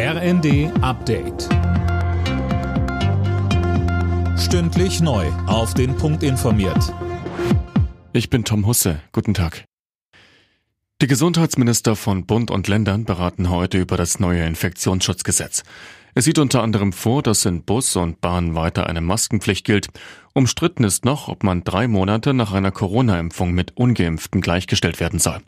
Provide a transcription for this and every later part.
RND Update. Stündlich neu. Auf den Punkt informiert. Ich bin Tom Husse. Guten Tag. Die Gesundheitsminister von Bund und Ländern beraten heute über das neue Infektionsschutzgesetz. Es sieht unter anderem vor, dass in Bus und Bahn weiter eine Maskenpflicht gilt. Umstritten ist noch, ob man drei Monate nach einer Corona-Impfung mit ungeimpften gleichgestellt werden soll.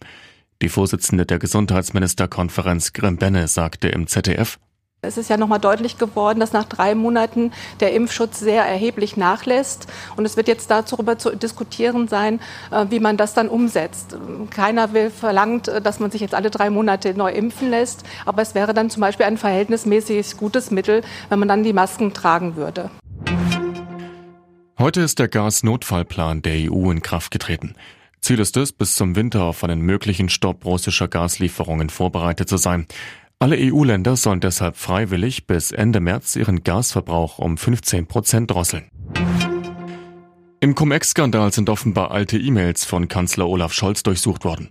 Die Vorsitzende der Gesundheitsministerkonferenz Grimbenne sagte im ZDF, es ist ja nochmal deutlich geworden, dass nach drei Monaten der Impfschutz sehr erheblich nachlässt. Und es wird jetzt darüber zu diskutieren sein, äh, wie man das dann umsetzt. Keiner will verlangt, äh, dass man sich jetzt alle drei Monate neu impfen lässt. Aber es wäre dann zum Beispiel ein verhältnismäßig gutes Mittel, wenn man dann die Masken tragen würde. Heute ist der Gasnotfallplan der EU in Kraft getreten. Ziel ist es, bis zum Winter auf einen möglichen Stopp russischer Gaslieferungen vorbereitet zu sein. Alle EU-Länder sollen deshalb freiwillig bis Ende März ihren Gasverbrauch um 15 Prozent drosseln. Im Cum-Ex-Skandal sind offenbar alte E-Mails von Kanzler Olaf Scholz durchsucht worden.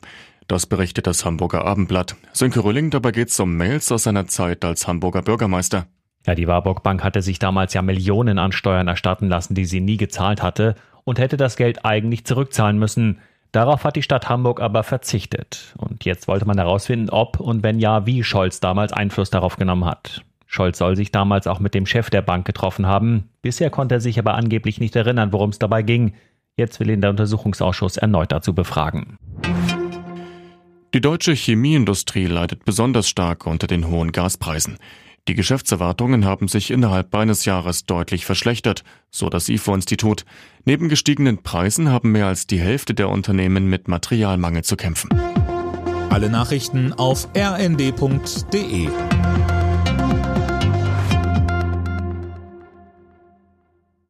Das berichtet das Hamburger Abendblatt. Sönke Rülling, dabei geht es um Mails aus seiner Zeit als Hamburger Bürgermeister. Ja, die Warburg Bank hatte sich damals ja Millionen an Steuern erstatten lassen, die sie nie gezahlt hatte und hätte das Geld eigentlich zurückzahlen müssen. Darauf hat die Stadt Hamburg aber verzichtet. Und jetzt wollte man herausfinden, ob und wenn ja, wie Scholz damals Einfluss darauf genommen hat. Scholz soll sich damals auch mit dem Chef der Bank getroffen haben. Bisher konnte er sich aber angeblich nicht erinnern, worum es dabei ging. Jetzt will ihn der Untersuchungsausschuss erneut dazu befragen. Die deutsche Chemieindustrie leidet besonders stark unter den hohen Gaspreisen. Die Geschäftserwartungen haben sich innerhalb eines Jahres deutlich verschlechtert, so das IFO-Institut. Neben gestiegenen Preisen haben mehr als die Hälfte der Unternehmen mit Materialmangel zu kämpfen. Alle Nachrichten auf rnd.de